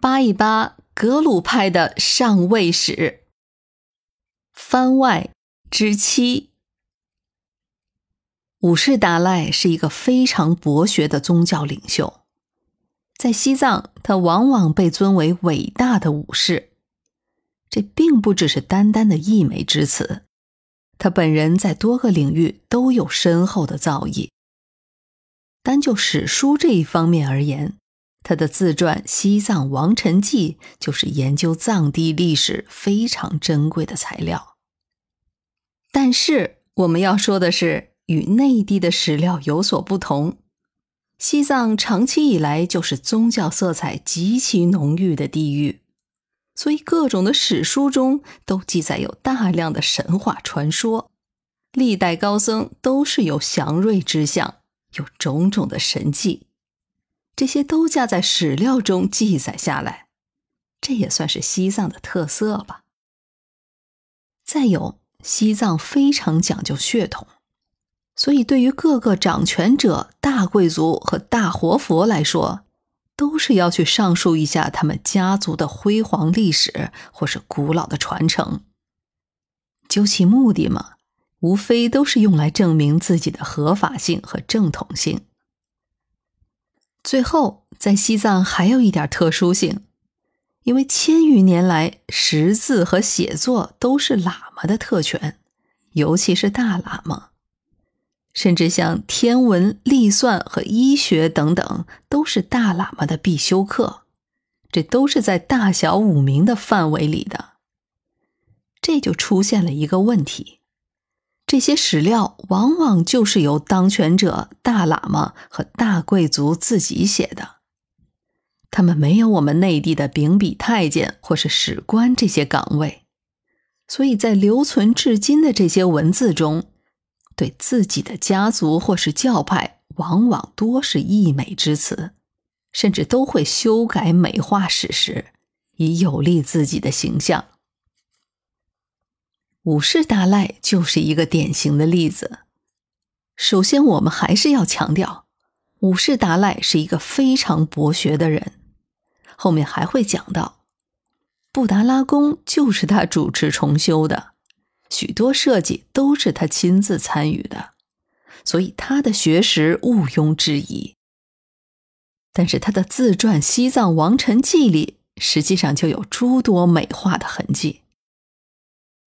扒一扒格鲁派的上位史。番外之七，五世达赖是一个非常博学的宗教领袖，在西藏，他往往被尊为伟大的武士。这并不只是单单的溢美之词，他本人在多个领域都有深厚的造诣。单就史书这一方面而言，他的自传《西藏王臣记》就是研究藏地历史非常珍贵的材料。但是我们要说的是，与内地的史料有所不同，西藏长期以来就是宗教色彩极其浓郁的地域，所以各种的史书中都记载有大量的神话传说，历代高僧都是有祥瑞之相，有种种的神迹。这些都加在史料中记载下来，这也算是西藏的特色吧。再有，西藏非常讲究血统，所以对于各个掌权者、大贵族和大活佛来说，都是要去上述一下他们家族的辉煌历史或是古老的传承。究其目的嘛，无非都是用来证明自己的合法性和正统性。最后，在西藏还有一点特殊性，因为千余年来识字和写作都是喇嘛的特权，尤其是大喇嘛，甚至像天文、历算和医学等等，都是大喇嘛的必修课。这都是在大小五名的范围里的，这就出现了一个问题。这些史料往往就是由当权者、大喇嘛和大贵族自己写的，他们没有我们内地的秉笔太监或是史官这些岗位，所以在留存至今的这些文字中，对自己的家族或是教派，往往多是溢美之词，甚至都会修改美化史实，以有利自己的形象。五世达赖就是一个典型的例子。首先，我们还是要强调，五世达赖是一个非常博学的人。后面还会讲到，布达拉宫就是他主持重修的，许多设计都是他亲自参与的，所以他的学识毋庸置疑。但是，他的自传《西藏王臣记》里，实际上就有诸多美化的痕迹。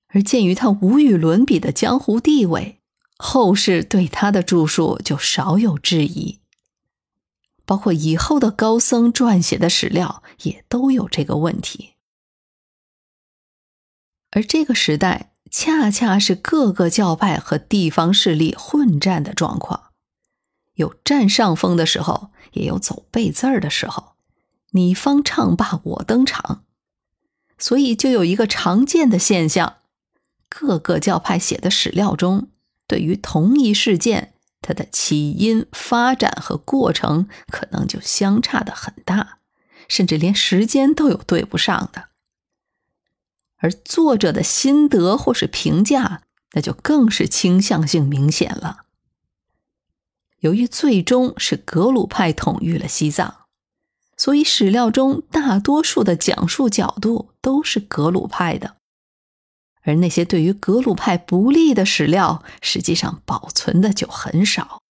而鉴于他无与伦比的江湖地位，后世对他的著述就少有质疑。包括以后的高僧撰写的史料也都有这个问题。而这个时代恰恰是各个教派和地方势力混战的状况，有占上风的时候，也有走背字儿的时候，你方唱罢我登场，所以就有一个常见的现象。各个教派写的史料中，对于同一事件，它的起因、发展和过程可能就相差的很大，甚至连时间都有对不上的。而作者的心得或是评价，那就更是倾向性明显了。由于最终是格鲁派统御了西藏，所以史料中大多数的讲述角度都是格鲁派的。而那些对于格鲁派不利的史料，实际上保存的就很少。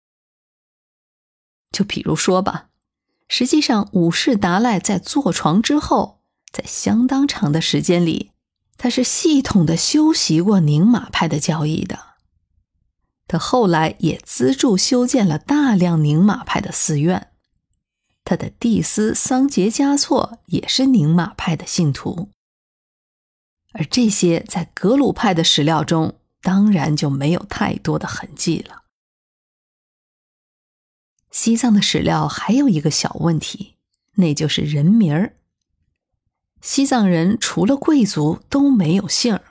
就比如说吧，实际上五世达赖在坐床之后，在相当长的时间里，他是系统的修习过宁玛派的教义的。他后来也资助修建了大量宁玛派的寺院，他的弟子桑杰嘉措也是宁玛派的信徒。而这些在格鲁派的史料中，当然就没有太多的痕迹了。西藏的史料还有一个小问题，那就是人名儿。西藏人除了贵族都没有姓儿，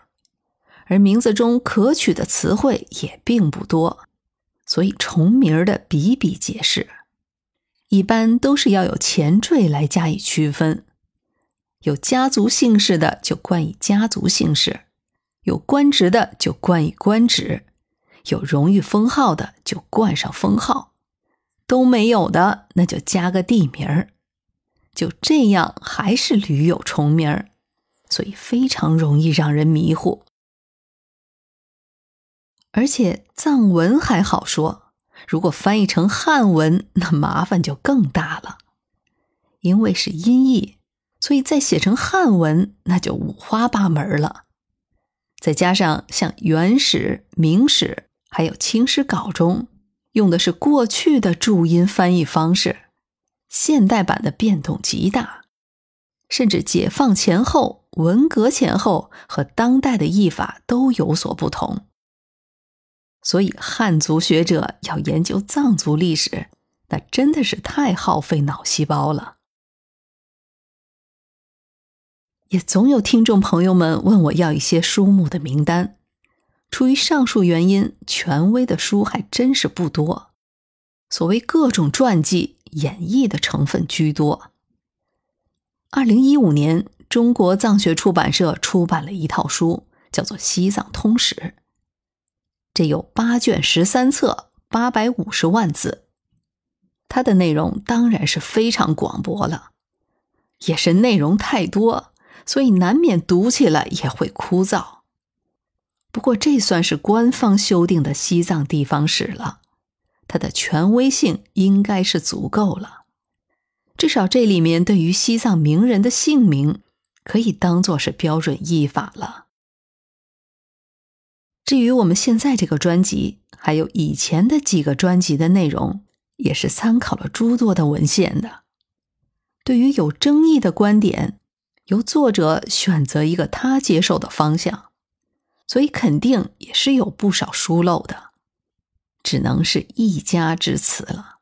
而名字中可取的词汇也并不多，所以重名儿的比比皆是，一般都是要有前缀来加以区分。有家族姓氏的就冠以家族姓氏，有官职的就冠以官职，有荣誉封号的就冠上封号，都没有的那就加个地名儿。就这样还是屡有重名儿，所以非常容易让人迷糊。而且藏文还好说，如果翻译成汉文，那麻烦就更大了。因为是音译，所以再写成汉文，那就五花八门了。再加上像《元史》《明史》还有《清史稿》中用的是过去的注音翻译方式，现代版的变动极大，甚至解放前后、文革前后和当代的译法都有所不同。所以，汉族学者要研究藏族历史，那真的是太耗费脑细胞了。也总有听众朋友们问我要一些书目的名单，出于上述原因，权威的书还真是不多。所谓各种传记、演绎的成分居多。二零一五年，中国藏学出版社出版了一套书，叫做《西藏通史》。这有八卷十三册，八百五十万字，它的内容当然是非常广博了，也是内容太多，所以难免读起来也会枯燥。不过这算是官方修订的西藏地方史了，它的权威性应该是足够了，至少这里面对于西藏名人的姓名可以当做是标准译法了。至于我们现在这个专辑，还有以前的几个专辑的内容，也是参考了诸多的文献的。对于有争议的观点，由作者选择一个他接受的方向，所以肯定也是有不少疏漏的，只能是一家之词了。